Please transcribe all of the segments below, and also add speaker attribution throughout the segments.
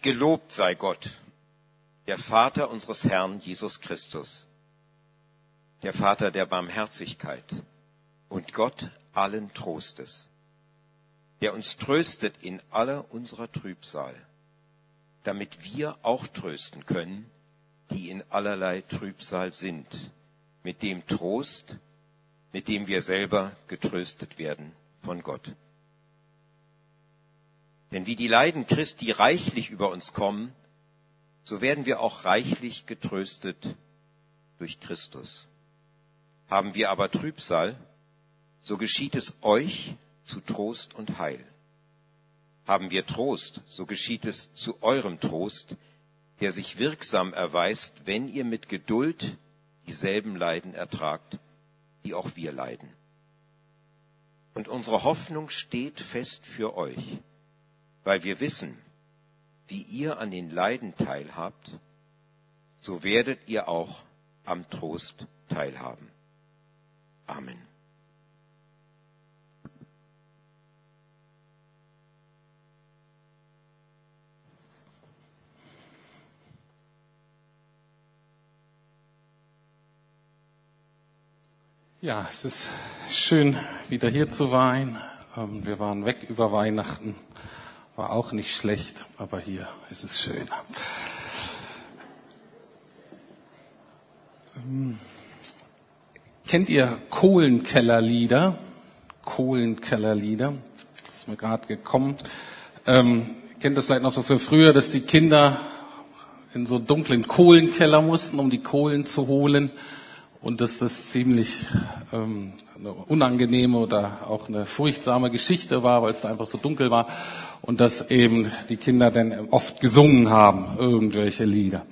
Speaker 1: Gelobt sei Gott, der Vater unseres Herrn Jesus Christus, der Vater der Barmherzigkeit und Gott allen Trostes, der uns tröstet in aller unserer Trübsal, damit wir auch trösten können, die in allerlei Trübsal sind, mit dem Trost, mit dem wir selber getröstet werden von Gott. Denn wie die Leiden Christi reichlich über uns kommen, so werden wir auch reichlich getröstet durch Christus. Haben wir aber Trübsal, so geschieht es euch zu Trost und Heil. Haben wir Trost, so geschieht es zu eurem Trost, der sich wirksam erweist, wenn ihr mit Geduld dieselben Leiden ertragt, die auch wir leiden. Und unsere Hoffnung steht fest für euch, weil wir wissen, wie ihr an den Leiden teilhabt, so werdet ihr auch am Trost teilhaben. Amen.
Speaker 2: Ja, es ist schön, wieder hier zu sein. Ähm, wir waren weg über Weihnachten, war auch nicht schlecht, aber hier ist es schön. Ähm, kennt ihr Kohlenkellerlieder? Kohlenkellerlieder, das ist mir gerade gekommen. Ähm, kennt das vielleicht noch so für früher, dass die Kinder in so dunklen Kohlenkeller mussten, um die Kohlen zu holen und dass das ziemlich ähm, eine unangenehme oder auch eine furchtsame Geschichte war, weil es da einfach so dunkel war und dass eben die Kinder dann oft gesungen haben, irgendwelche Lieder.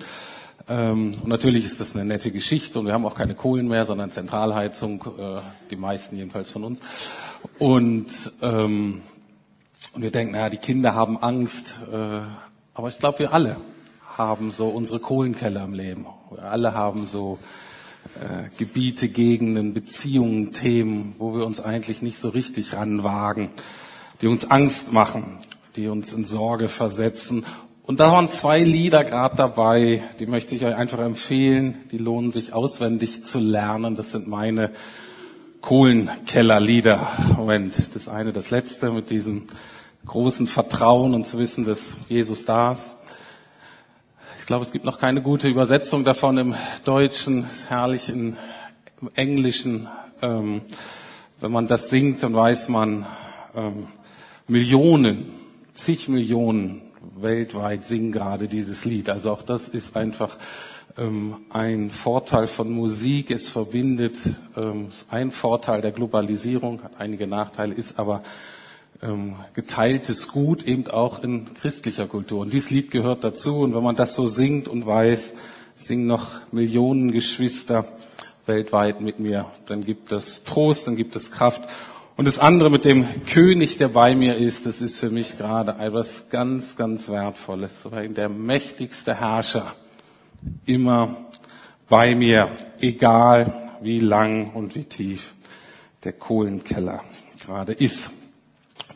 Speaker 2: Ähm, und natürlich ist das eine nette Geschichte und wir haben auch keine Kohlen mehr, sondern Zentralheizung, äh, die meisten jedenfalls von uns. Und, ähm, und wir denken, naja, die Kinder haben Angst, äh, aber ich glaube, wir alle haben so unsere Kohlenkeller im Leben. Wir alle haben so äh, Gebiete, Gegenden, Beziehungen, Themen, wo wir uns eigentlich nicht so richtig ranwagen, die uns Angst machen, die uns in Sorge versetzen. Und da waren zwei Lieder gerade dabei, die möchte ich euch einfach empfehlen, die lohnen sich auswendig zu lernen. Das sind meine Kohlenkellerlieder. Moment, das eine, das letzte mit diesem großen Vertrauen und zu wissen, dass Jesus da ist. Ich glaube, es gibt noch keine gute Übersetzung davon im Deutschen, herrlich im Englischen. Ähm, wenn man das singt, dann weiß man, ähm, Millionen, zig Millionen weltweit singen gerade dieses Lied. Also auch das ist einfach ähm, ein Vorteil von Musik. Es verbindet, ähm, ein Vorteil der Globalisierung, hat einige Nachteile, ist aber geteiltes Gut eben auch in christlicher Kultur. Und dieses Lied gehört dazu. Und wenn man das so singt und weiß, singen noch Millionen Geschwister weltweit mit mir, dann gibt es Trost, dann gibt es Kraft. Und das andere mit dem König, der bei mir ist, das ist für mich gerade etwas ganz, ganz Wertvolles. So der mächtigste Herrscher immer bei mir, egal wie lang und wie tief der Kohlenkeller gerade ist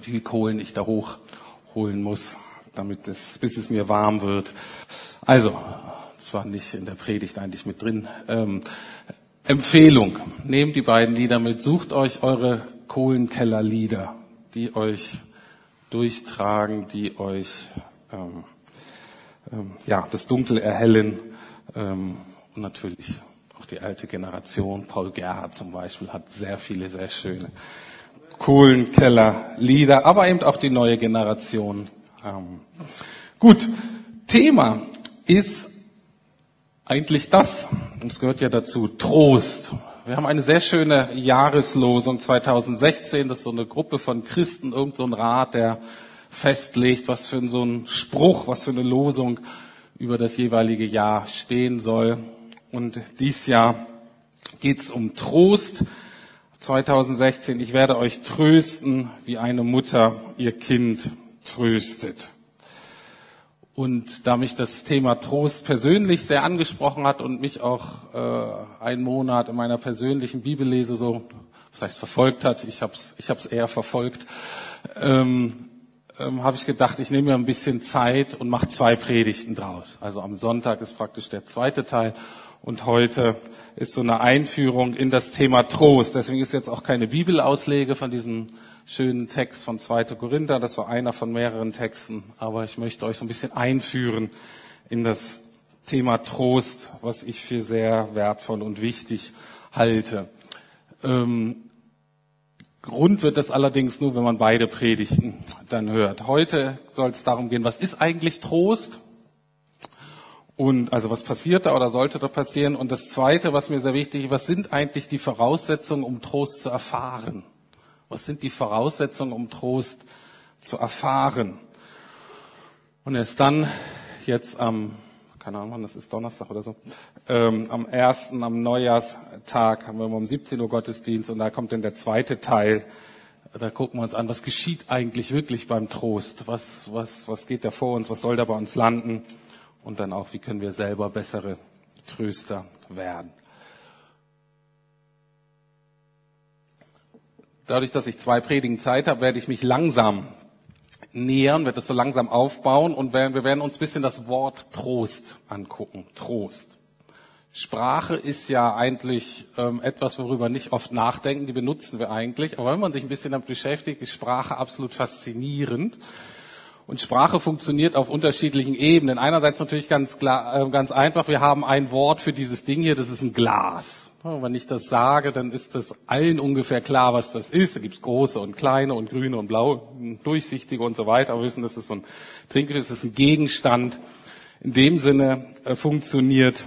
Speaker 2: wie viel Kohlen ich da hochholen muss, damit es, bis es mir warm wird. Also, das war nicht in der Predigt eigentlich mit drin. Ähm, Empfehlung. Nehmt die beiden Lieder mit. Sucht euch eure Kohlenkellerlieder, die euch durchtragen, die euch ähm, ähm, ja, das Dunkel erhellen. Ähm, und natürlich auch die alte Generation. Paul Gerhard zum Beispiel hat sehr viele, sehr schöne Kohlenkeller Lieder, aber eben auch die neue Generation. Ähm, gut, Thema ist eigentlich das, und es gehört ja dazu, Trost. Wir haben eine sehr schöne Jahreslosung 2016, das ist so eine Gruppe von Christen, irgend so ein Rat, der festlegt, was für so ein Spruch, was für eine Losung über das jeweilige Jahr stehen soll. Und dies Jahr geht es um Trost. 2016, ich werde euch trösten, wie eine Mutter ihr Kind tröstet. Und da mich das Thema Trost persönlich sehr angesprochen hat und mich auch äh, einen Monat in meiner persönlichen Bibellese so, was heißt verfolgt hat, ich habe es ich hab's eher verfolgt, ähm, ähm, habe ich gedacht, ich nehme mir ein bisschen Zeit und mache zwei Predigten draus. Also am Sonntag ist praktisch der zweite Teil und heute ist so eine Einführung in das Thema Trost. Deswegen ist jetzt auch keine Bibelauslege von diesem schönen Text von 2. Korinther. Das war einer von mehreren Texten. Aber ich möchte euch so ein bisschen einführen in das Thema Trost, was ich für sehr wertvoll und wichtig halte. Ähm, Grund wird es allerdings nur, wenn man beide Predigten dann hört. Heute soll es darum gehen, was ist eigentlich Trost? Und also was passiert da oder sollte da passieren? Und das Zweite, was mir sehr wichtig ist, was sind eigentlich die Voraussetzungen, um Trost zu erfahren? Was sind die Voraussetzungen, um Trost zu erfahren? Und erst dann, jetzt am keine Ahnung, wann das ist, Donnerstag oder so, ähm, am ersten, am Neujahrstag haben wir um 17 Uhr Gottesdienst und da kommt dann der zweite Teil. Da gucken wir uns an, was geschieht eigentlich wirklich beim Trost? Was, was, was geht da vor uns? Was soll da bei uns landen? Und dann auch, wie können wir selber bessere Tröster werden? Dadurch, dass ich zwei Predigen Zeit habe, werde ich mich langsam nähern, wird es so langsam aufbauen und wir werden uns ein bisschen das Wort Trost angucken. Trost. Sprache ist ja eigentlich ähm, etwas, worüber nicht oft nachdenken, die benutzen wir eigentlich. Aber wenn man sich ein bisschen damit beschäftigt, ist Sprache absolut faszinierend. Und Sprache funktioniert auf unterschiedlichen Ebenen. Einerseits natürlich ganz, klar, äh, ganz einfach, wir haben ein Wort für dieses Ding hier, das ist ein Glas. Wenn ich das sage, dann ist das allen ungefähr klar, was das ist. Da gibt's große und kleine und grüne und blaue, durchsichtige und so weiter. Wir wissen, das ist so ein Trinkgefäß, das ist ein Gegenstand. In dem Sinne äh, funktioniert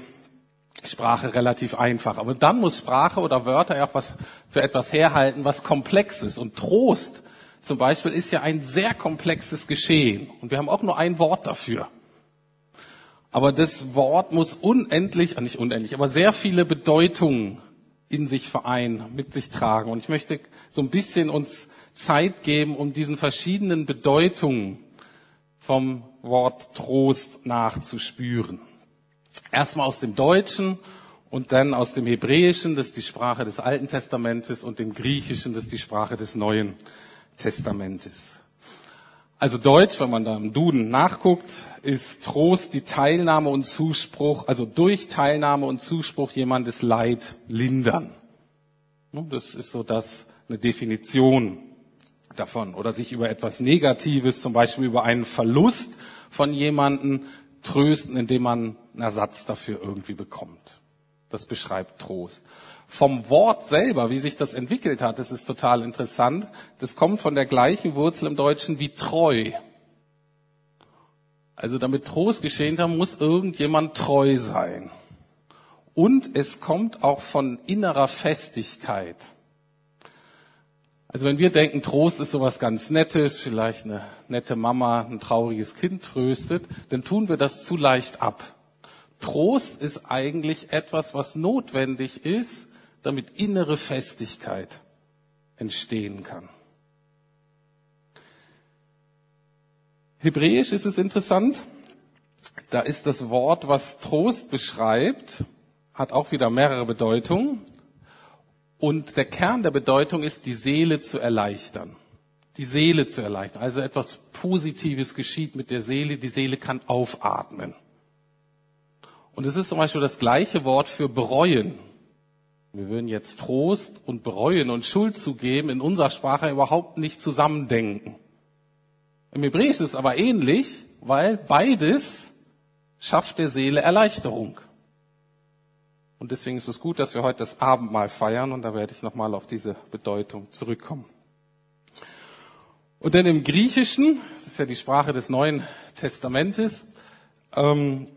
Speaker 2: Sprache relativ einfach. Aber dann muss Sprache oder Wörter ja auch was für etwas herhalten, was komplex ist. Und Trost zum Beispiel ist ja ein sehr komplexes Geschehen. Und wir haben auch nur ein Wort dafür. Aber das Wort muss unendlich, äh, nicht unendlich, aber sehr viele Bedeutungen in sich vereinen, mit sich tragen. Und ich möchte so ein bisschen uns Zeit geben, um diesen verschiedenen Bedeutungen vom Wort Trost nachzuspüren. Erstmal aus dem Deutschen und dann aus dem Hebräischen, das ist die Sprache des Alten Testamentes, und dem Griechischen, das ist die Sprache des Neuen Testamentes. Also Deutsch, wenn man da im Duden nachguckt, ist Trost die Teilnahme und Zuspruch, also durch Teilnahme und Zuspruch jemandes Leid lindern. Das ist so das, eine Definition davon. Oder sich über etwas Negatives, zum Beispiel über einen Verlust von jemanden trösten, indem man einen Ersatz dafür irgendwie bekommt. Das beschreibt Trost vom Wort selber, wie sich das entwickelt hat, das ist total interessant. Das kommt von der gleichen Wurzel im Deutschen wie treu. Also damit Trost geschehen kann, muss irgendjemand treu sein. Und es kommt auch von innerer Festigkeit. Also wenn wir denken, Trost ist sowas ganz Nettes, vielleicht eine nette Mama ein trauriges Kind tröstet, dann tun wir das zu leicht ab. Trost ist eigentlich etwas, was notwendig ist, damit innere Festigkeit entstehen kann. Hebräisch ist es interessant. Da ist das Wort, was Trost beschreibt, hat auch wieder mehrere Bedeutungen. Und der Kern der Bedeutung ist, die Seele zu erleichtern. Die Seele zu erleichtern. Also etwas Positives geschieht mit der Seele. Die Seele kann aufatmen. Und es ist zum Beispiel das gleiche Wort für bereuen. Wir würden jetzt Trost und Bereuen und Schuld zugeben in unserer Sprache überhaupt nicht zusammendenken. Im Hebräisch ist es aber ähnlich, weil beides schafft der Seele Erleichterung. Und deswegen ist es gut, dass wir heute das Abendmahl feiern und da werde ich nochmal auf diese Bedeutung zurückkommen. Und dann im Griechischen, das ist ja die Sprache des Neuen Testamentes, ähm,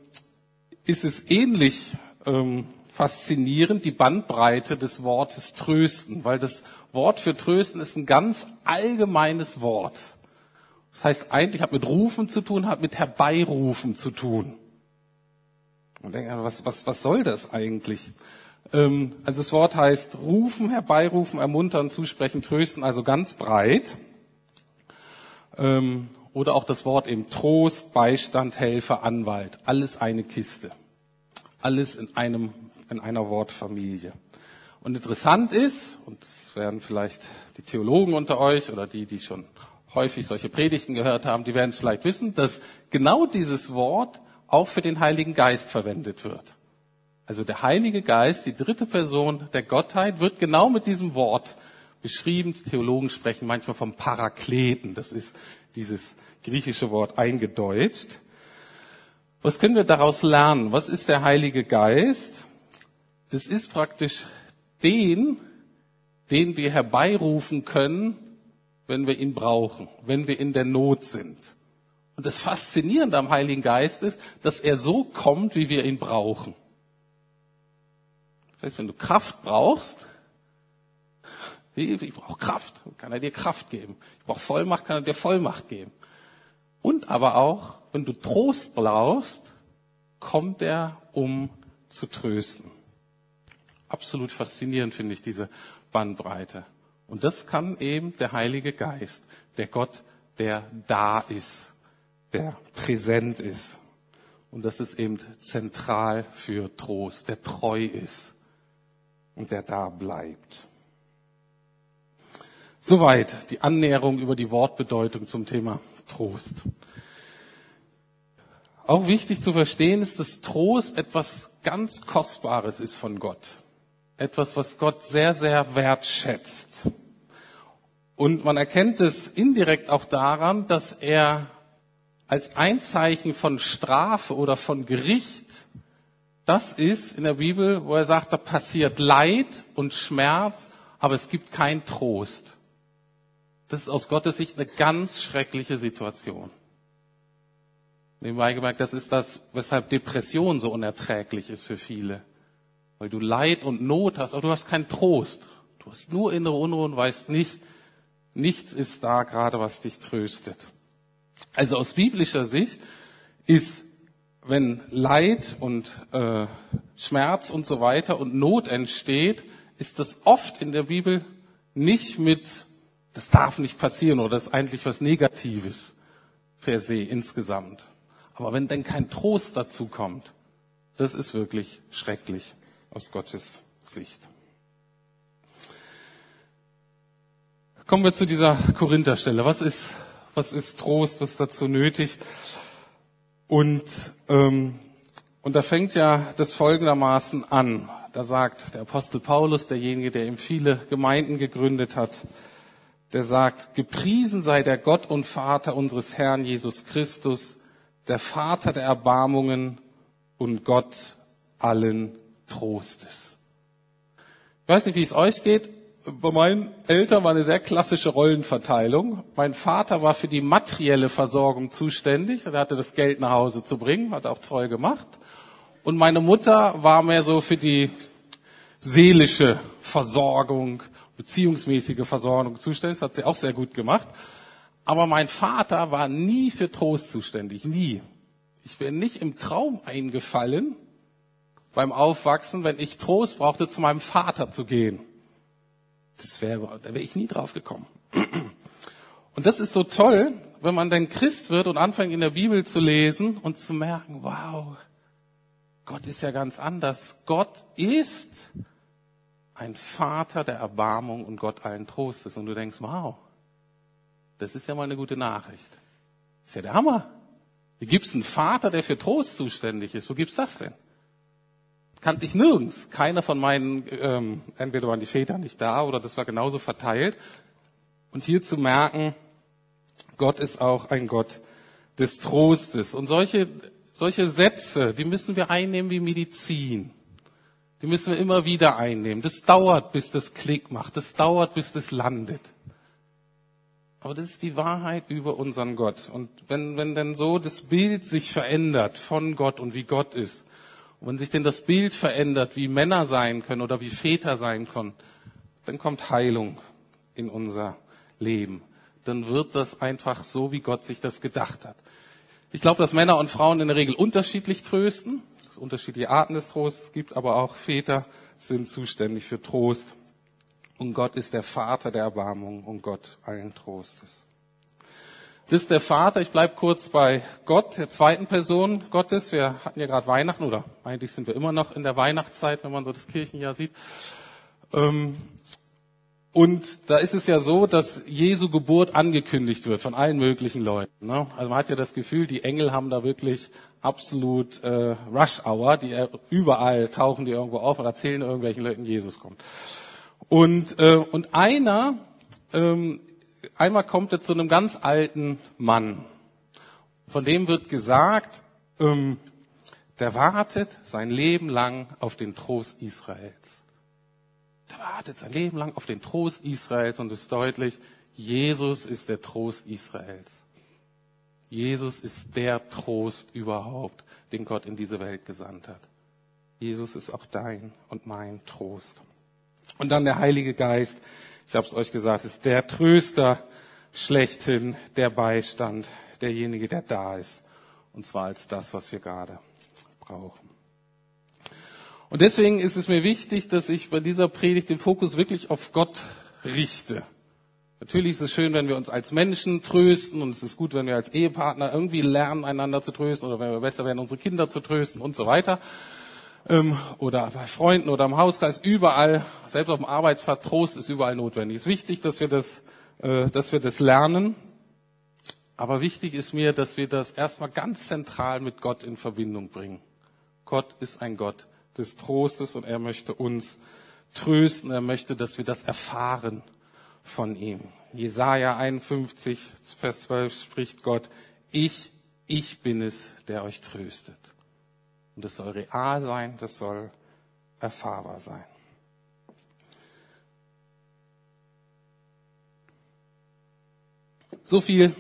Speaker 2: ist es ähnlich ähm, faszinierend, die Bandbreite des Wortes trösten, weil das Wort für trösten ist ein ganz allgemeines Wort. Das heißt eigentlich hat mit Rufen zu tun, hat mit Herbeirufen zu tun. Und denke, was, was, was soll das eigentlich? Ähm, also das Wort heißt rufen, herbeirufen, ermuntern, zusprechen, trösten, also ganz breit. Ähm, oder auch das Wort eben Trost, Beistand, Helfer, Anwalt. Alles eine Kiste. Alles in einem in einer Wortfamilie. Und interessant ist, und das werden vielleicht die Theologen unter euch oder die, die schon häufig solche Predigten gehört haben, die werden es vielleicht wissen, dass genau dieses Wort auch für den Heiligen Geist verwendet wird. Also der Heilige Geist, die dritte Person der Gottheit, wird genau mit diesem Wort beschrieben. Die Theologen sprechen manchmal vom Parakleten. Das ist dieses griechische Wort eingedeutscht. Was können wir daraus lernen? Was ist der Heilige Geist? Das ist praktisch den, den wir herbeirufen können, wenn wir ihn brauchen, wenn wir in der Not sind. Und das Faszinierende am Heiligen Geist ist, dass er so kommt, wie wir ihn brauchen. Das heißt, wenn du Kraft brauchst, ich brauche Kraft, kann er dir Kraft geben. Ich brauche Vollmacht, kann er dir Vollmacht geben. Und aber auch, wenn du Trost brauchst, kommt er, um zu trösten. Absolut faszinierend finde ich diese Bandbreite. Und das kann eben der Heilige Geist, der Gott, der da ist, der präsent ist. Und das ist eben zentral für Trost, der treu ist und der da bleibt. Soweit die Annäherung über die Wortbedeutung zum Thema Trost. Auch wichtig zu verstehen ist, dass Trost etwas ganz Kostbares ist von Gott. Etwas, was Gott sehr, sehr wertschätzt. Und man erkennt es indirekt auch daran, dass er als ein Zeichen von Strafe oder von Gericht das ist in der Bibel, wo er sagt, da passiert Leid und Schmerz, aber es gibt keinen Trost. Das ist aus Gottes Sicht eine ganz schreckliche Situation. Nebenbei gemerkt, das ist das, weshalb Depression so unerträglich ist für viele. Weil du Leid und Not hast, aber du hast keinen Trost. Du hast nur innere Unruhe und weißt nicht, nichts ist da gerade, was dich tröstet. Also aus biblischer Sicht ist, wenn Leid und äh, Schmerz und so weiter und Not entsteht, ist das oft in der Bibel nicht mit, das darf nicht passieren oder das ist eigentlich was Negatives per se insgesamt. Aber wenn denn kein Trost dazu kommt, das ist wirklich schrecklich aus Gottes Sicht. Kommen wir zu dieser Korintherstelle. Was ist, was ist Trost? Was ist dazu nötig? Und, ähm, und da fängt ja das folgendermaßen an. Da sagt der Apostel Paulus, derjenige, der ihm viele Gemeinden gegründet hat, der sagt, gepriesen sei der Gott und Vater unseres Herrn Jesus Christus, der Vater der Erbarmungen und Gott allen Trostes. Ich weiß nicht, wie es euch geht. Bei meinen Eltern war eine sehr klassische Rollenverteilung. Mein Vater war für die materielle Versorgung zuständig. Er hatte das Geld nach Hause zu bringen, hat auch treu gemacht. Und meine Mutter war mehr so für die seelische Versorgung, beziehungsmäßige Versorgung zuständig. Das hat sie auch sehr gut gemacht. Aber mein Vater war nie für Trost zuständig, nie. Ich wäre nicht im Traum eingefallen, beim Aufwachsen, wenn ich Trost brauchte, zu meinem Vater zu gehen. Das wäre, da wäre ich nie drauf gekommen. Und das ist so toll, wenn man dann Christ wird und anfängt in der Bibel zu lesen und zu merken, wow, Gott ist ja ganz anders. Gott ist ein Vater der Erbarmung und Gott allen Trostes. Und du denkst, wow, das ist ja mal eine gute Nachricht. Ist ja der Hammer. Wie gibt's einen Vater, der für Trost zuständig ist? Wo gibt's das denn? Kannte ich nirgends. Keiner von meinen, ähm, entweder waren die Väter nicht da oder das war genauso verteilt. Und hier zu merken, Gott ist auch ein Gott des Trostes. Und solche, solche Sätze, die müssen wir einnehmen wie Medizin. Die müssen wir immer wieder einnehmen. Das dauert, bis das Klick macht. Das dauert, bis das landet. Aber das ist die Wahrheit über unseren Gott. Und wenn, wenn denn so das Bild sich verändert von Gott und wie Gott ist, und wenn sich denn das Bild verändert, wie Männer sein können oder wie Väter sein können, dann kommt Heilung in unser Leben. Dann wird das einfach so, wie Gott sich das gedacht hat. Ich glaube, dass Männer und Frauen in der Regel unterschiedlich trösten. Es unterschiedliche Arten des Trostes gibt, aber auch Väter sind zuständig für Trost. Und Gott ist der Vater der Erbarmung und Gott allen Trostes. Das ist der Vater. Ich bleibe kurz bei Gott, der zweiten Person Gottes. Wir hatten ja gerade Weihnachten oder eigentlich sind wir immer noch in der Weihnachtszeit, wenn man so das Kirchenjahr sieht. Ähm, Und da ist es ja so, dass Jesu Geburt angekündigt wird von allen möglichen Leuten. Ne? Also man hat ja das Gefühl, die Engel haben da wirklich absolut äh, Rush Hour, die überall tauchen die irgendwo auf und erzählen irgendwelchen Leuten, Jesus kommt. Und, äh, und einer, ähm, einmal kommt er zu einem ganz alten Mann. Von dem wird gesagt, ähm, der wartet sein Leben lang auf den Trost Israels. Der wartet sein Leben lang auf den Trost Israels und ist deutlich, Jesus ist der Trost Israels. Jesus ist der Trost überhaupt, den Gott in diese Welt gesandt hat. Jesus ist auch dein und mein Trost. Und dann der Heilige Geist, ich habe es euch gesagt, ist der Tröster schlechthin, der Beistand, derjenige, der da ist. Und zwar als das, was wir gerade brauchen. Und deswegen ist es mir wichtig, dass ich bei dieser Predigt den Fokus wirklich auf Gott richte. Natürlich ist es schön, wenn wir uns als Menschen trösten und es ist gut, wenn wir als Ehepartner irgendwie lernen, einander zu trösten oder wenn wir besser werden, unsere Kinder zu trösten und so weiter ähm, oder bei Freunden oder im Hauskreis, überall, selbst auf dem Arbeitsplatz, Trost ist überall notwendig. Es ist wichtig, dass wir das, äh, dass wir das lernen. Aber wichtig ist mir, dass wir das erstmal ganz zentral mit Gott in Verbindung bringen. Gott ist ein Gott des Trostes und er möchte uns trösten. Er möchte, dass wir das erfahren von ihm. Jesaja 51, Vers 12 spricht Gott, ich, ich bin es, der euch tröstet. Und das soll real sein, das soll erfahrbar sein. So viel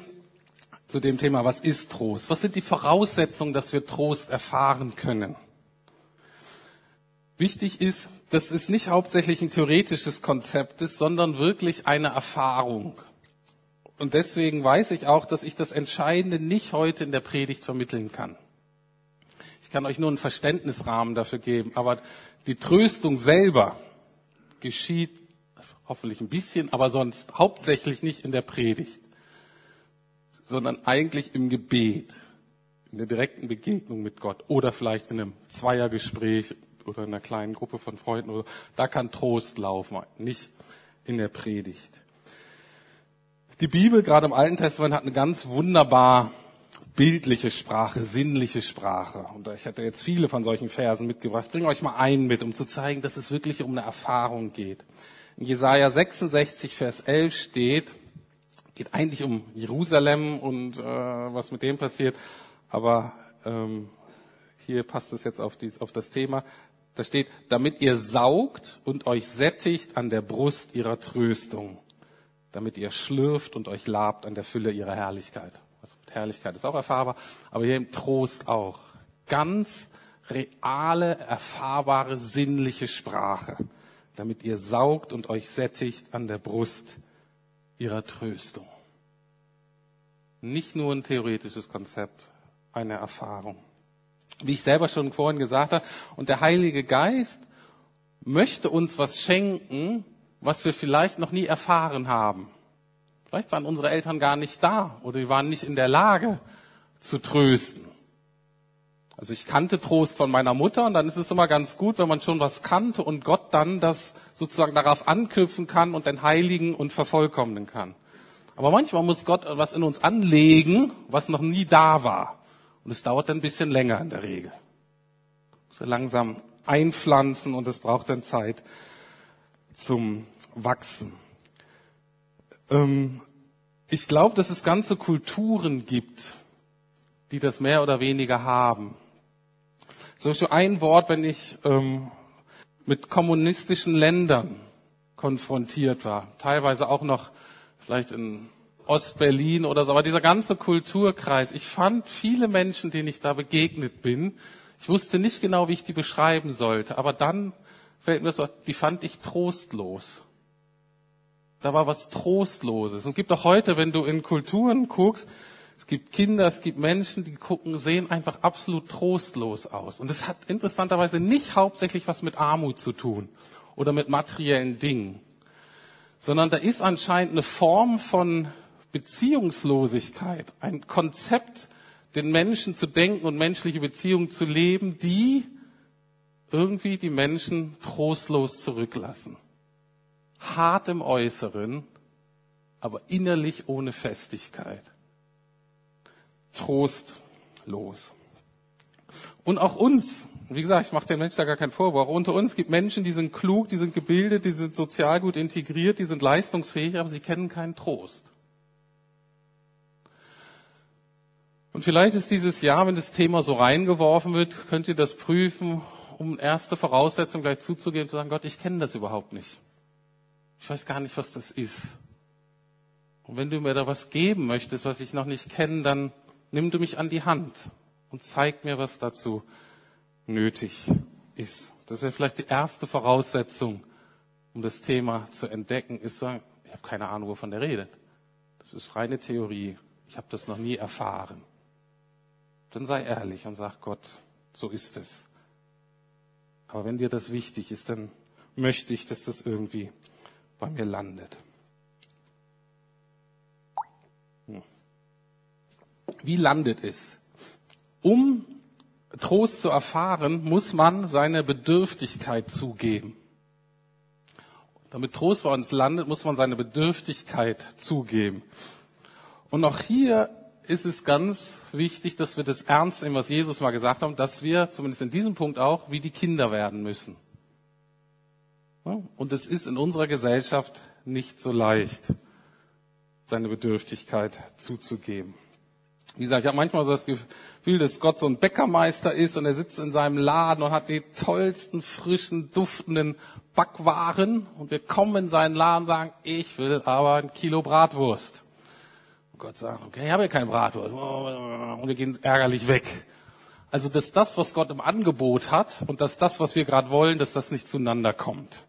Speaker 2: zu dem Thema, was ist Trost? Was sind die Voraussetzungen, dass wir Trost erfahren können? Wichtig ist, dass es nicht hauptsächlich ein theoretisches Konzept ist, sondern wirklich eine Erfahrung. Und deswegen weiß ich auch, dass ich das Entscheidende nicht heute in der Predigt vermitteln kann. Ich kann euch nur einen Verständnisrahmen dafür geben, aber die Tröstung selber geschieht hoffentlich ein bisschen, aber sonst hauptsächlich nicht in der Predigt, sondern eigentlich im Gebet, in der direkten Begegnung mit Gott oder vielleicht in einem Zweiergespräch oder in einer kleinen Gruppe von Freunden. Da kann Trost laufen, nicht in der Predigt. Die Bibel, gerade im Alten Testament, hat eine ganz wunderbar bildliche Sprache, sinnliche Sprache. Und ich hatte jetzt viele von solchen Versen mitgebracht. Ich bringe euch mal einen mit, um zu zeigen, dass es wirklich um eine Erfahrung geht. In Jesaja 66, Vers 11 steht, geht eigentlich um Jerusalem und äh, was mit dem passiert, aber ähm, hier passt es jetzt auf, dies, auf das Thema. Da steht, damit ihr saugt und euch sättigt an der Brust ihrer Tröstung, damit ihr schlürft und euch labt an der Fülle ihrer Herrlichkeit. Also Herrlichkeit ist auch erfahrbar, aber hier im Trost auch. Ganz reale, erfahrbare, sinnliche Sprache, damit ihr saugt und euch sättigt an der Brust ihrer Tröstung. Nicht nur ein theoretisches Konzept, eine Erfahrung. Wie ich selber schon vorhin gesagt habe, und der Heilige Geist möchte uns was schenken, was wir vielleicht noch nie erfahren haben. Vielleicht waren unsere Eltern gar nicht da oder die waren nicht in der Lage zu trösten. Also ich kannte Trost von meiner Mutter und dann ist es immer ganz gut, wenn man schon was kannte und Gott dann das sozusagen darauf anknüpfen kann und den Heiligen und vervollkommnen kann. Aber manchmal muss Gott was in uns anlegen, was noch nie da war. Und es dauert dann ein bisschen länger in der Regel. So langsam einpflanzen und es braucht dann Zeit zum Wachsen. Ähm, ich glaube, dass es ganze Kulturen gibt, die das mehr oder weniger haben. So ein Wort, wenn ich ähm, mit kommunistischen Ländern konfrontiert war, teilweise auch noch vielleicht in Ostberlin oder so, aber dieser ganze Kulturkreis, ich fand viele Menschen, denen ich da begegnet bin, ich wusste nicht genau, wie ich die beschreiben sollte, aber dann fällt mir so, die fand ich trostlos. Da war was Trostloses. Und es gibt auch heute, wenn du in Kulturen guckst, es gibt Kinder, es gibt Menschen, die gucken, sehen einfach absolut trostlos aus. Und es hat interessanterweise nicht hauptsächlich was mit Armut zu tun oder mit materiellen Dingen, sondern da ist anscheinend eine Form von Beziehungslosigkeit, ein Konzept, den Menschen zu denken und menschliche Beziehungen zu leben, die irgendwie die Menschen trostlos zurücklassen hart im Äußeren, aber innerlich ohne Festigkeit. Trostlos. Und auch uns, wie gesagt, ich mache den Menschen da gar keinen Vorwurf, unter uns gibt Menschen, die sind klug, die sind gebildet, die sind sozial gut integriert, die sind leistungsfähig, aber sie kennen keinen Trost. Und vielleicht ist dieses Jahr, wenn das Thema so reingeworfen wird, könnt ihr das prüfen, um erste Voraussetzung gleich zuzugeben, zu sagen, Gott, ich kenne das überhaupt nicht. Ich weiß gar nicht, was das ist. Und wenn du mir da was geben möchtest, was ich noch nicht kenne, dann nimm du mich an die Hand und zeig mir, was dazu nötig ist. Das wäre vielleicht die erste Voraussetzung, um das Thema zu entdecken, ist sagen, ich habe keine Ahnung, wovon der redet. Das ist reine Theorie. Ich habe das noch nie erfahren. Dann sei ehrlich und sag Gott, so ist es. Aber wenn dir das wichtig ist, dann möchte ich, dass das irgendwie bei mir landet. Hm. Wie landet es? Um Trost zu erfahren, muss man seine Bedürftigkeit zugeben. Damit Trost bei uns landet, muss man seine Bedürftigkeit zugeben. Und auch hier ist es ganz wichtig, dass wir das ernst nehmen, was Jesus mal gesagt hat, dass wir zumindest in diesem Punkt auch wie die Kinder werden müssen. Und es ist in unserer Gesellschaft nicht so leicht, seine Bedürftigkeit zuzugeben. Wie gesagt, ich habe manchmal so das Gefühl, dass Gott so ein Bäckermeister ist und er sitzt in seinem Laden und hat die tollsten, frischen, duftenden Backwaren und wir kommen in seinen Laden und sagen, ich will aber ein Kilo Bratwurst. Und Gott sagt, okay, ich habe ja keine Bratwurst. Und wir gehen ärgerlich weg. Also, dass das, was Gott im Angebot hat und dass das, was wir gerade wollen, dass das nicht zueinander kommt.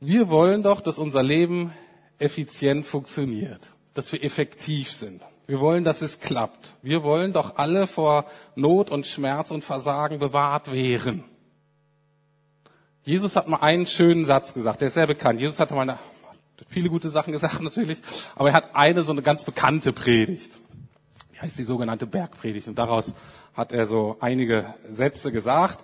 Speaker 2: Wir wollen doch, dass unser Leben effizient funktioniert dass wir effektiv sind. Wir wollen, dass es klappt. Wir wollen doch alle vor Not und Schmerz und Versagen bewahrt werden. Jesus hat mal einen schönen Satz gesagt, der ist sehr bekannt. Jesus hatte mal eine, viele gute Sachen gesagt natürlich, aber er hat eine so eine ganz bekannte Predigt. Die heißt die sogenannte Bergpredigt und daraus hat er so einige Sätze gesagt,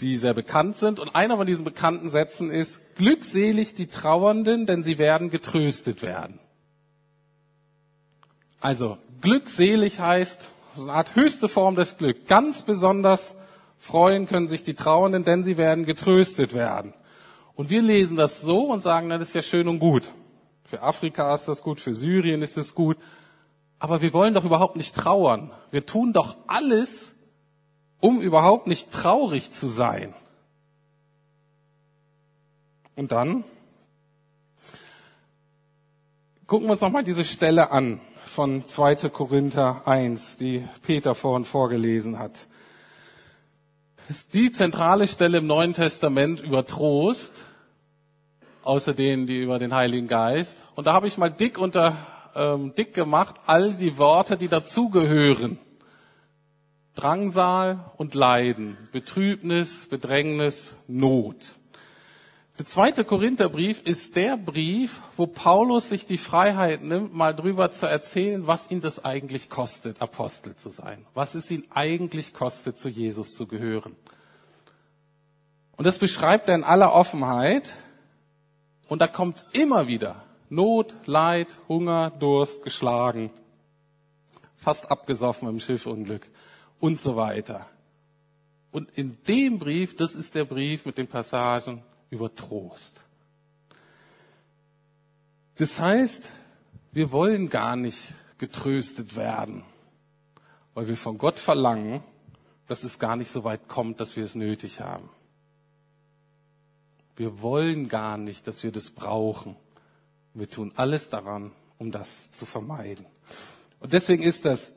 Speaker 2: die sehr bekannt sind und einer von diesen bekannten Sätzen ist, glückselig die Trauernden, denn sie werden getröstet werden. Also glückselig heißt, so eine Art höchste Form des Glücks. Ganz besonders freuen können sich die Trauernden, denn sie werden getröstet werden. Und wir lesen das so und sagen, das ist ja schön und gut. Für Afrika ist das gut, für Syrien ist es gut. Aber wir wollen doch überhaupt nicht trauern. Wir tun doch alles, um überhaupt nicht traurig zu sein. Und dann gucken wir uns nochmal diese Stelle an von 2. Korinther 1, die Peter vorhin vorgelesen hat. Das ist die zentrale Stelle im Neuen Testament über Trost, außer denen, die über den Heiligen Geist. Und da habe ich mal dick unter ähm, dick gemacht all die Worte, die dazugehören. Drangsal und Leiden, Betrübnis, Bedrängnis, Not. Der zweite Korintherbrief ist der Brief, wo Paulus sich die Freiheit nimmt, mal drüber zu erzählen, was ihn das eigentlich kostet, Apostel zu sein. Was es ihn eigentlich kostet, zu Jesus zu gehören. Und das beschreibt er in aller Offenheit. Und da kommt immer wieder Not, Leid, Hunger, Durst, geschlagen, fast abgesoffen im Schiffunglück und so weiter. Und in dem Brief, das ist der Brief mit den Passagen, über Trost. Das heißt, wir wollen gar nicht getröstet werden, weil wir von Gott verlangen, dass es gar nicht so weit kommt, dass wir es nötig haben. Wir wollen gar nicht, dass wir das brauchen. Wir tun alles daran, um das zu vermeiden. Und deswegen ist das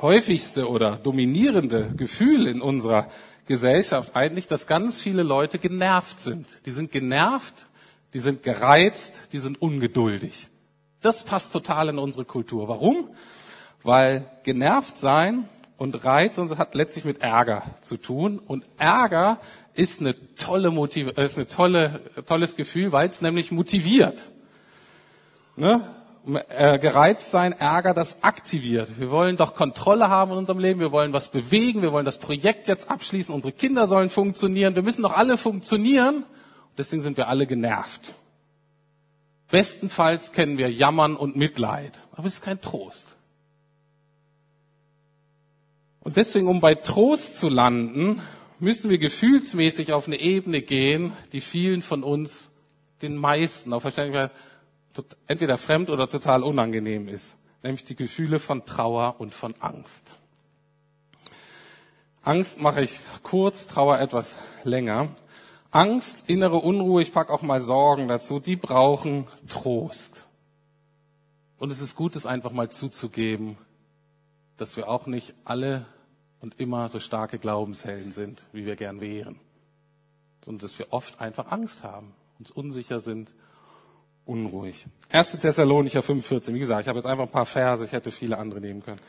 Speaker 2: häufigste oder dominierende Gefühl in unserer Gesellschaft eigentlich, dass ganz viele Leute genervt sind. Die sind genervt, die sind gereizt, die sind ungeduldig. Das passt total in unsere Kultur. Warum? Weil genervt sein und Reiz und hat letztlich mit Ärger zu tun. Und Ärger ist eine tolle Motiv ist eine tolle, tolles Gefühl, weil es nämlich motiviert. Ne? Äh, gereizt sein, Ärger, das aktiviert. Wir wollen doch Kontrolle haben in unserem Leben, wir wollen was bewegen, wir wollen das Projekt jetzt abschließen, unsere Kinder sollen funktionieren, wir müssen doch alle funktionieren. Deswegen sind wir alle genervt. Bestenfalls kennen wir Jammern und Mitleid, aber es ist kein Trost. Und deswegen, um bei Trost zu landen, müssen wir gefühlsmäßig auf eine Ebene gehen, die vielen von uns, den meisten, auch wahrscheinlich entweder fremd oder total unangenehm ist, nämlich die Gefühle von Trauer und von Angst. Angst mache ich kurz, Trauer etwas länger. Angst, innere Unruhe, ich packe auch mal Sorgen dazu, die brauchen Trost. Und es ist gut, es einfach mal zuzugeben, dass wir auch nicht alle und immer so starke Glaubenshelden sind, wie wir gern wären, sondern dass wir oft einfach Angst haben, uns unsicher sind, unruhig. 1. Thessalonicher 5,14. Wie gesagt, ich habe jetzt einfach ein paar Verse, ich hätte viele andere nehmen können.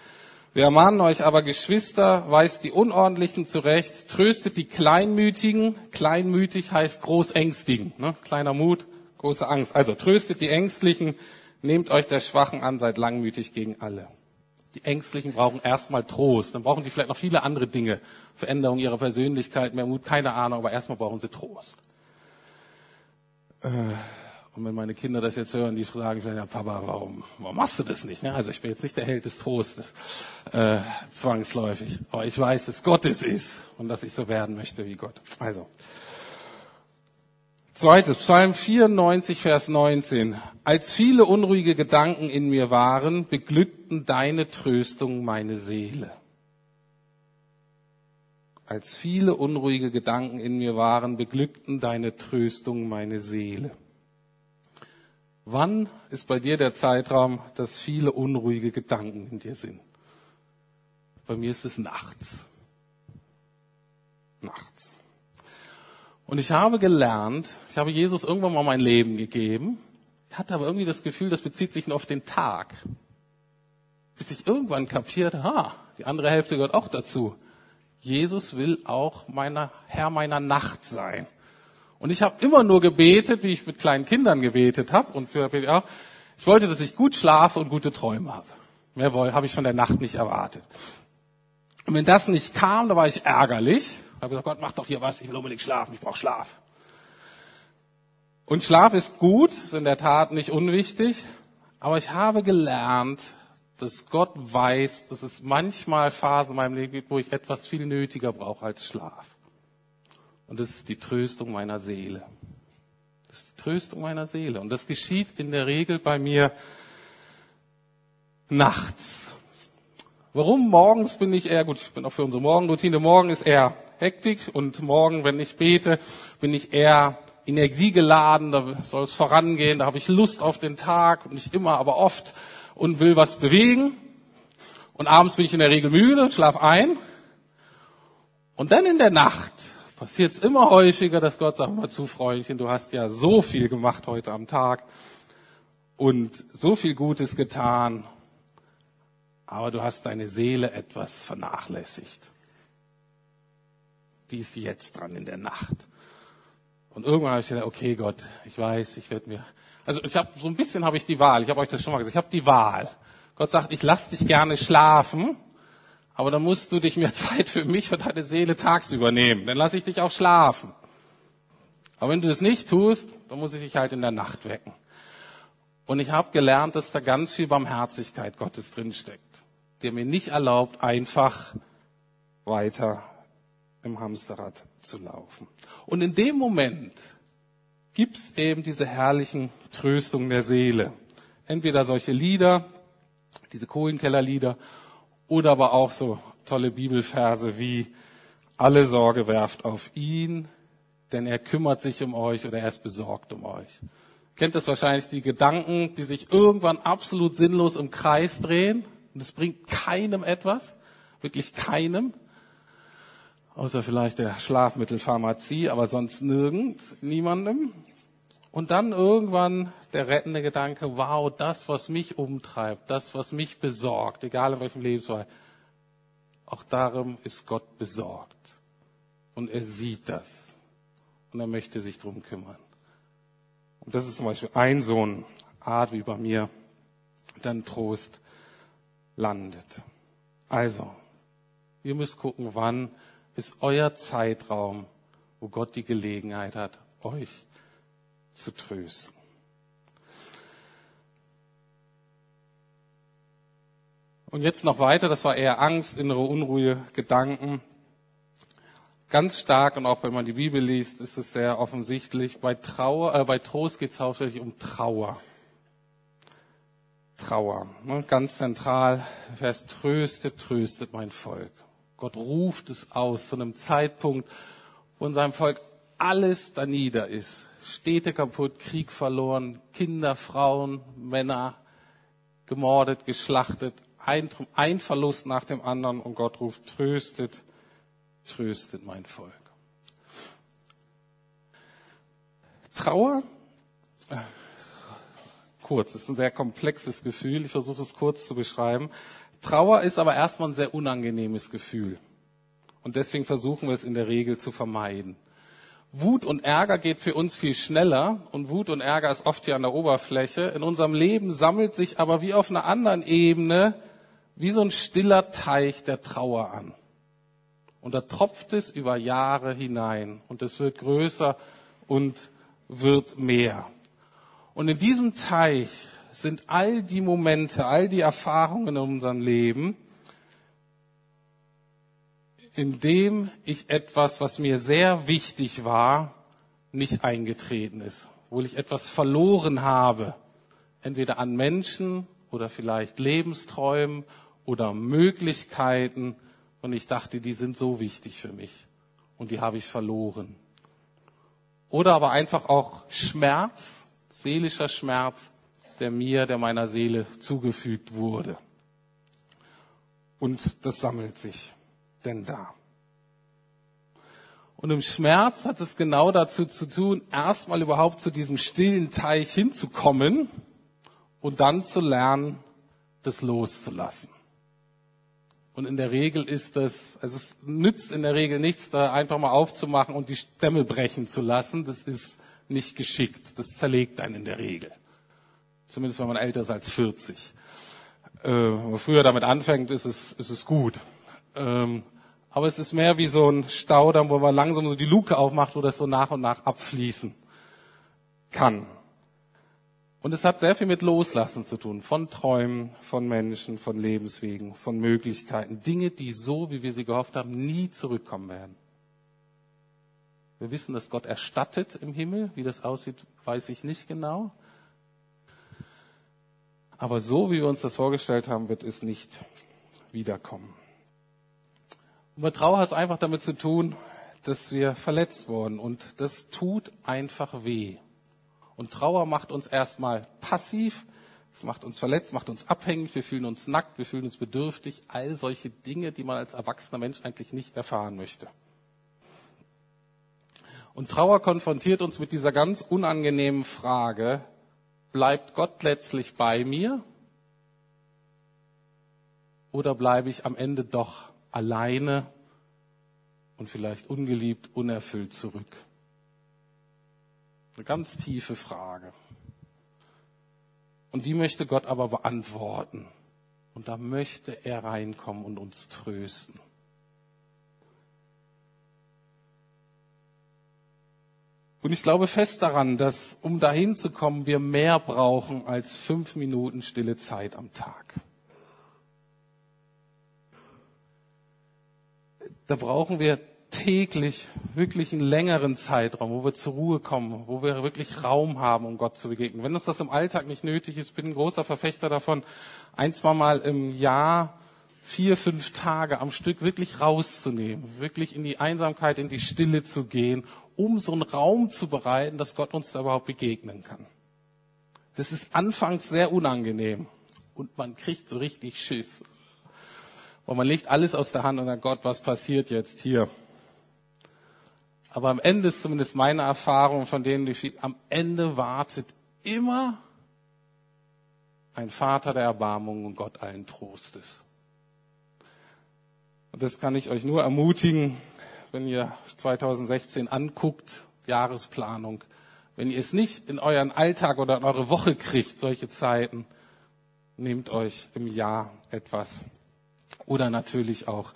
Speaker 2: Wir ermahnen euch aber, Geschwister, weist die Unordentlichen zurecht, tröstet die Kleinmütigen. Kleinmütig heißt großängstigen. Ne? Kleiner Mut, große Angst. Also tröstet die Ängstlichen, nehmt euch der Schwachen an, seid langmütig gegen alle. Die Ängstlichen brauchen erstmal Trost. Dann brauchen die vielleicht noch viele andere Dinge. Veränderung ihrer Persönlichkeit, mehr Mut, keine Ahnung, aber erstmal brauchen sie Trost. Äh, und wenn meine Kinder das jetzt hören, die fragen vielleicht, ja, Papa, warum, warum machst du das nicht? Also ich bin jetzt nicht der Held des Trostes, äh, zwangsläufig. Aber ich weiß, dass Gott es ist und dass ich so werden möchte wie Gott. Also. Zweites, Psalm 94, Vers 19. Als viele unruhige Gedanken in mir waren, beglückten deine Tröstung meine Seele. Als viele unruhige Gedanken in mir waren, beglückten deine Tröstung meine Seele. Wann ist bei dir der Zeitraum, dass viele unruhige Gedanken in dir sind? Bei mir ist es nachts. Nachts. Und ich habe gelernt, ich habe Jesus irgendwann mal mein Leben gegeben, hatte aber irgendwie das Gefühl, das bezieht sich nur auf den Tag. Bis ich irgendwann kapierte, ha, die andere Hälfte gehört auch dazu. Jesus will auch meiner, Herr meiner Nacht sein. Und ich habe immer nur gebetet, wie ich mit kleinen Kindern gebetet habe. Und für, ja, ich wollte, dass ich gut schlafe und gute Träume habe. Mehr habe ich von der Nacht nicht erwartet. Und wenn das nicht kam, da war ich ärgerlich. Ich habe gesagt, Gott, mach doch hier was, ich will unbedingt schlafen, ich brauche Schlaf. Und Schlaf ist gut, ist in der Tat nicht unwichtig, aber ich habe gelernt, dass Gott weiß, dass es manchmal Phasen in meinem Leben gibt, wo ich etwas viel nötiger brauche als Schlaf. Und das ist die Tröstung meiner Seele. Das ist die Tröstung meiner Seele. Und das geschieht in der Regel bei mir nachts. Warum? Morgens bin ich eher, gut, ich bin auch für unsere Morgenroutine, morgen ist eher Hektik und morgen, wenn ich bete, bin ich eher energiegeladen, da soll es vorangehen, da habe ich Lust auf den Tag, nicht immer, aber oft und will was bewegen. Und abends bin ich in der Regel müde, schlaf ein. Und dann in der Nacht passiert es immer häufiger, dass Gott sagt, mal zu, Freundchen, du hast ja so viel gemacht heute am Tag und so viel Gutes getan, aber du hast deine Seele etwas vernachlässigt die ist jetzt dran in der Nacht. Und irgendwann habe ich gedacht, okay Gott, ich weiß, ich werde mir, also ich habe so ein bisschen habe ich die Wahl. Ich habe euch das schon mal gesagt. Ich habe die Wahl. Gott sagt, ich lass dich gerne schlafen, aber dann musst du dich mehr Zeit für mich, für deine Seele tagsüber nehmen. Dann lass ich dich auch schlafen. Aber wenn du das nicht tust, dann muss ich dich halt in der Nacht wecken. Und ich habe gelernt, dass da ganz viel Barmherzigkeit Gottes drinsteckt, der mir nicht erlaubt, einfach weiter im Hamsterrad zu laufen. Und in dem Moment gibt's eben diese herrlichen Tröstungen der Seele. Entweder solche Lieder, diese Kohlenkellerlieder, oder aber auch so tolle Bibelverse wie alle Sorge werft auf ihn, denn er kümmert sich um euch oder er ist besorgt um euch. Kennt das wahrscheinlich die Gedanken, die sich irgendwann absolut sinnlos im Kreis drehen und es bringt keinem etwas, wirklich keinem außer vielleicht der Schlafmittelpharmazie, aber sonst nirgend, niemandem. Und dann irgendwann der rettende Gedanke, wow, das, was mich umtreibt, das, was mich besorgt, egal in welchem Lebensbereich, auch darum ist Gott besorgt. Und er sieht das. Und er möchte sich drum kümmern. Und das ist zum Beispiel ein so ein Art, wie bei mir dann Trost landet. Also, ihr müsst gucken, wann ist euer Zeitraum, wo Gott die Gelegenheit hat, euch zu trösten. Und jetzt noch weiter, das war eher Angst, innere Unruhe, Gedanken. Ganz stark, und auch wenn man die Bibel liest, ist es sehr offensichtlich, bei, Trauer, äh, bei Trost geht es hauptsächlich um Trauer. Trauer, ne? ganz zentral, Vers tröstet, tröstet mein Volk. Gott ruft es aus zu einem Zeitpunkt, wo in seinem Volk alles da nieder ist. Städte kaputt, Krieg verloren, Kinder, Frauen, Männer gemordet, geschlachtet, ein, ein Verlust nach dem anderen und Gott ruft, tröstet, tröstet mein Volk. Trauer, kurz, ist ein sehr komplexes Gefühl, ich versuche es kurz zu beschreiben. Trauer ist aber erstmal ein sehr unangenehmes Gefühl. Und deswegen versuchen wir es in der Regel zu vermeiden. Wut und Ärger geht für uns viel schneller und Wut und Ärger ist oft hier an der Oberfläche. In unserem Leben sammelt sich aber wie auf einer anderen Ebene wie so ein stiller Teich der Trauer an. Und da tropft es über Jahre hinein und es wird größer und wird mehr. Und in diesem Teich sind all die Momente, all die Erfahrungen in unserem Leben, in dem ich etwas, was mir sehr wichtig war, nicht eingetreten ist, wo ich etwas verloren habe, entweder an Menschen oder vielleicht Lebensträumen oder Möglichkeiten. Und ich dachte, die sind so wichtig für mich. Und die habe ich verloren. Oder aber einfach auch Schmerz, seelischer Schmerz, der mir, der meiner Seele zugefügt wurde. Und das sammelt sich denn da. Und im Schmerz hat es genau dazu zu tun, erstmal überhaupt zu diesem stillen Teich hinzukommen und dann zu lernen, das loszulassen. Und in der Regel ist das, also es nützt in der Regel nichts, da einfach mal aufzumachen und die Stämme brechen zu lassen. Das ist nicht geschickt. Das zerlegt einen in der Regel. Zumindest wenn man älter ist als 40. Äh, wenn man früher damit anfängt, ist es, ist es gut. Ähm, aber es ist mehr wie so ein Staudamm, wo man langsam so die Luke aufmacht, wo das so nach und nach abfließen kann. Und es hat sehr viel mit Loslassen zu tun, von Träumen, von Menschen, von Lebenswegen, von Möglichkeiten. Dinge, die so, wie wir sie gehofft haben, nie zurückkommen werden. Wir wissen, dass Gott erstattet im Himmel. Wie das aussieht, weiß ich nicht genau. Aber so, wie wir uns das vorgestellt haben, wird es nicht wiederkommen. Bei Trauer hat es einfach damit zu tun, dass wir verletzt wurden. Und das tut einfach weh. Und Trauer macht uns erstmal passiv, es macht uns verletzt, macht uns abhängig, wir fühlen uns nackt, wir fühlen uns bedürftig, all solche Dinge, die man als erwachsener Mensch eigentlich nicht erfahren möchte. Und Trauer konfrontiert uns mit dieser ganz unangenehmen Frage, bleibt Gott letztlich bei mir oder bleibe ich am Ende doch alleine und vielleicht ungeliebt, unerfüllt zurück? Eine ganz tiefe Frage. Und die möchte Gott aber beantworten. Und da möchte er reinkommen und uns trösten. Und ich glaube fest daran, dass um dahin zu kommen, wir mehr brauchen als fünf Minuten stille Zeit am Tag. Da brauchen wir täglich wirklich einen längeren Zeitraum, wo wir zur Ruhe kommen, wo wir wirklich Raum haben, um Gott zu begegnen. Wenn uns das im Alltag nicht nötig ist, bin ein großer Verfechter davon, ein, zwei Mal im Jahr vier, fünf Tage am Stück wirklich rauszunehmen, wirklich in die Einsamkeit, in die Stille zu gehen, um so einen Raum zu bereiten, dass Gott uns da überhaupt begegnen kann. Das ist anfangs sehr unangenehm und man kriegt so richtig Schiss. Und man legt alles aus der Hand und sagt, Gott, was passiert jetzt hier? Aber am Ende ist zumindest meine Erfahrung von denen, die am Ende wartet immer ein Vater der Erbarmung und Gott allen Trostes. Und das kann ich euch nur ermutigen, wenn ihr 2016 anguckt, Jahresplanung. Wenn ihr es nicht in euren Alltag oder in eure Woche kriegt, solche Zeiten, nehmt euch im Jahr etwas. Oder natürlich auch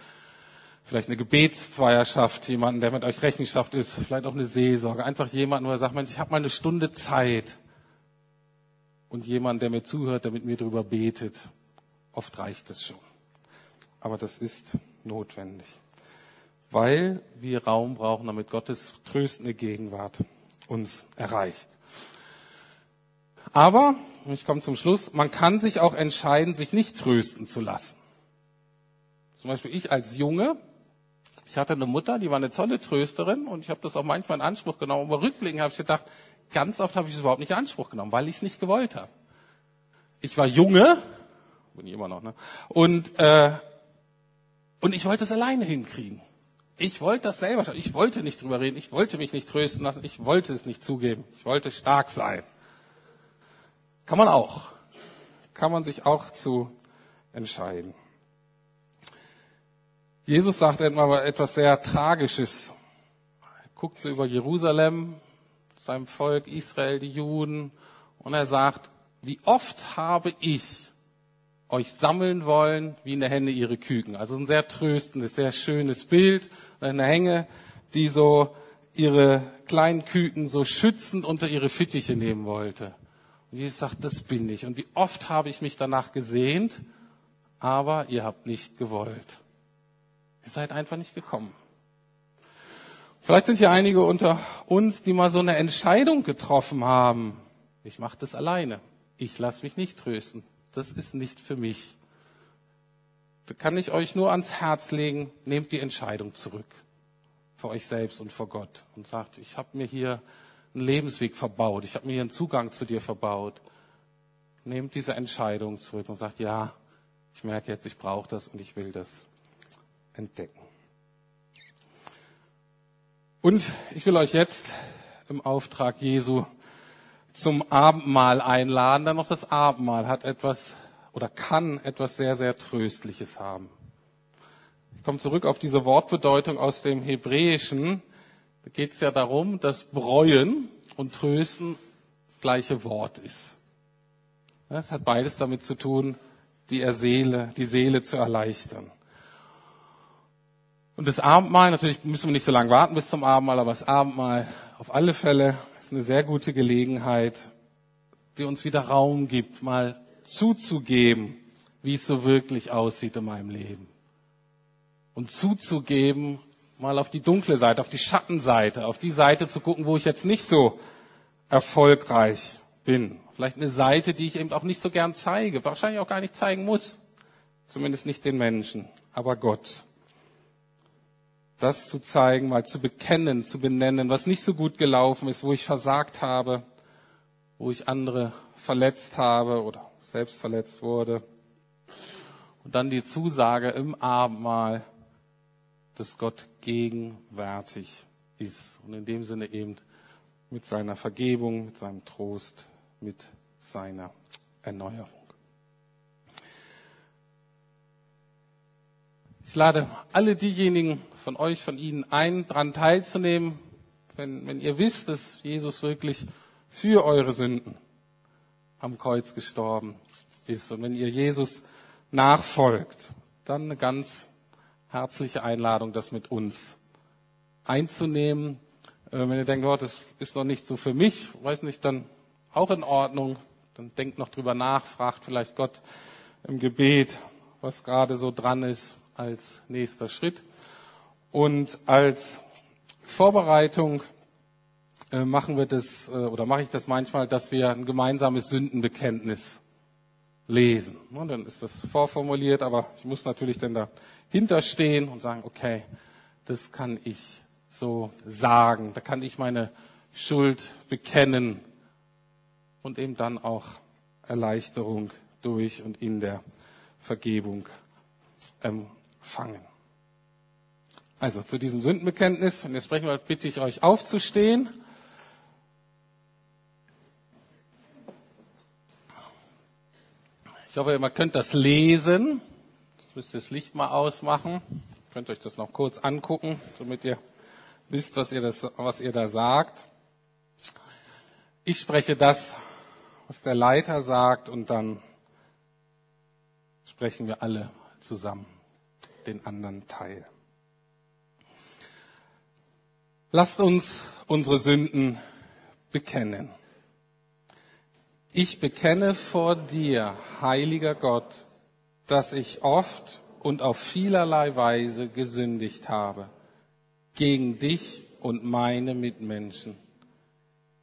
Speaker 2: vielleicht eine Gebetszweierschaft, jemanden, der mit euch Rechenschaft ist, vielleicht auch eine Seelsorge, einfach jemanden, wo er sagt, Mensch, ich habe mal eine Stunde Zeit und jemand, der mir zuhört, der mit mir darüber betet. Oft reicht es schon. Aber das ist notwendig, weil wir Raum brauchen, damit Gottes tröstende Gegenwart uns erreicht. Aber, ich komme zum Schluss, man kann sich auch entscheiden, sich nicht trösten zu lassen. Zum Beispiel ich als Junge, ich hatte eine Mutter, die war eine tolle Trösterin und ich habe das auch manchmal in Anspruch genommen. Aber rückblickend habe ich gedacht, ganz oft habe ich es überhaupt nicht in Anspruch genommen, weil ich es nicht gewollt habe. Ich war Junge, bin ich immer noch, ne? Und äh, und ich wollte es alleine hinkriegen. Ich wollte das selber schaffen. Ich wollte nicht drüber reden. Ich wollte mich nicht trösten lassen. Ich wollte es nicht zugeben. Ich wollte stark sein. Kann man auch. Kann man sich auch zu entscheiden. Jesus sagt etwas sehr Tragisches. Er guckt so über Jerusalem, seinem Volk Israel, die Juden, und er sagt, wie oft habe ich euch sammeln wollen, wie in der Hände ihre Küken. Also ein sehr tröstendes, sehr schönes Bild. Eine Hänge, die so ihre kleinen Küken so schützend unter ihre Fittiche nehmen wollte. Und Jesus sagt, das bin ich. Und wie oft habe ich mich danach gesehnt, aber ihr habt nicht gewollt. Ihr seid einfach nicht gekommen. Vielleicht sind hier einige unter uns, die mal so eine Entscheidung getroffen haben. Ich mache das alleine. Ich lasse mich nicht trösten das ist nicht für mich. Da kann ich euch nur ans Herz legen, nehmt die Entscheidung zurück. Vor euch selbst und vor Gott. Und sagt, ich habe mir hier einen Lebensweg verbaut. Ich habe mir hier einen Zugang zu dir verbaut. Nehmt diese Entscheidung zurück und sagt, ja, ich merke jetzt, ich brauche das und ich will das entdecken. Und ich will euch jetzt im Auftrag Jesu zum Abendmahl einladen, dann noch das Abendmahl hat etwas oder kann etwas sehr, sehr Tröstliches haben. Ich komme zurück auf diese Wortbedeutung aus dem Hebräischen. Da geht es ja darum, dass Breuen und Trösten das gleiche Wort ist. Es hat beides damit zu tun, die Seele, die Seele zu erleichtern. Und das Abendmahl, natürlich müssen wir nicht so lange warten bis zum Abendmahl, aber das Abendmahl auf alle Fälle ist eine sehr gute Gelegenheit, die uns wieder Raum gibt, mal zuzugeben, wie es so wirklich aussieht in meinem Leben. Und zuzugeben, mal auf die dunkle Seite, auf die Schattenseite, auf die Seite zu gucken, wo ich jetzt nicht so erfolgreich bin. Vielleicht eine Seite, die ich eben auch nicht so gern zeige, wahrscheinlich auch gar nicht zeigen muss. Zumindest nicht den Menschen, aber Gott das zu zeigen, mal zu bekennen, zu benennen, was nicht so gut gelaufen ist, wo ich versagt habe, wo ich andere verletzt habe oder selbst verletzt wurde. Und dann die Zusage im Abendmahl, dass Gott gegenwärtig ist und in dem Sinne eben mit seiner Vergebung, mit seinem Trost, mit seiner Erneuerung. Ich lade alle diejenigen von euch, von Ihnen ein, daran teilzunehmen, wenn, wenn ihr wisst, dass Jesus wirklich für eure Sünden am Kreuz gestorben ist. Und wenn ihr Jesus nachfolgt, dann eine ganz herzliche Einladung, das mit uns einzunehmen. Äh, wenn ihr denkt, oh, das ist noch nicht so für mich, weiß nicht, dann auch in Ordnung. Dann denkt noch drüber nach, fragt vielleicht Gott im Gebet, was gerade so dran ist als nächster Schritt. Und als Vorbereitung äh, machen wir das äh, oder mache ich das manchmal, dass wir ein gemeinsames Sündenbekenntnis lesen. Und dann ist das vorformuliert, aber ich muss natürlich dann dahinter stehen und sagen, okay, das kann ich so sagen. Da kann ich meine Schuld bekennen und eben dann auch Erleichterung durch und in der Vergebung empfangen. Also zu diesem Sündenbekenntnis, und jetzt sprechen wir, bitte ich euch aufzustehen. Ich hoffe, ihr könnt das lesen. Jetzt müsst ihr das Licht mal ausmachen. Ihr könnt euch das noch kurz angucken, damit ihr wisst, was ihr, das, was ihr da sagt. Ich spreche das, was der Leiter sagt, und dann sprechen wir alle zusammen den anderen Teil. Lasst uns unsere Sünden bekennen. Ich bekenne vor dir, heiliger Gott, dass ich oft und auf vielerlei Weise gesündigt habe gegen dich und meine Mitmenschen.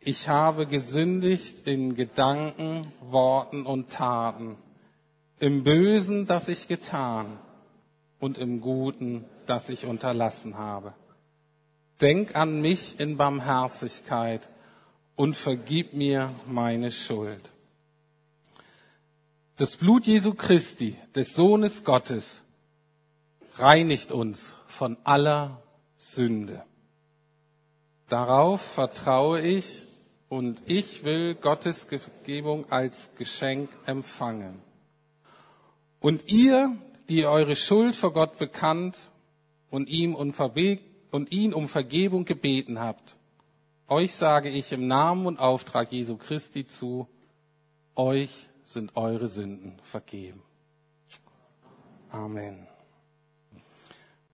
Speaker 2: Ich habe gesündigt in Gedanken, Worten und Taten, im Bösen, das ich getan und im Guten, das ich unterlassen habe. Denk an mich in Barmherzigkeit und vergib mir meine Schuld. Das Blut Jesu Christi, des Sohnes Gottes, reinigt uns von aller Sünde. Darauf vertraue ich und ich will Gottes Gebung als Geschenk empfangen. Und ihr, die eure Schuld vor Gott bekannt und ihm und ihn um Vergebung gebeten habt, euch sage ich im Namen und Auftrag Jesu Christi zu, euch sind eure Sünden vergeben. Amen.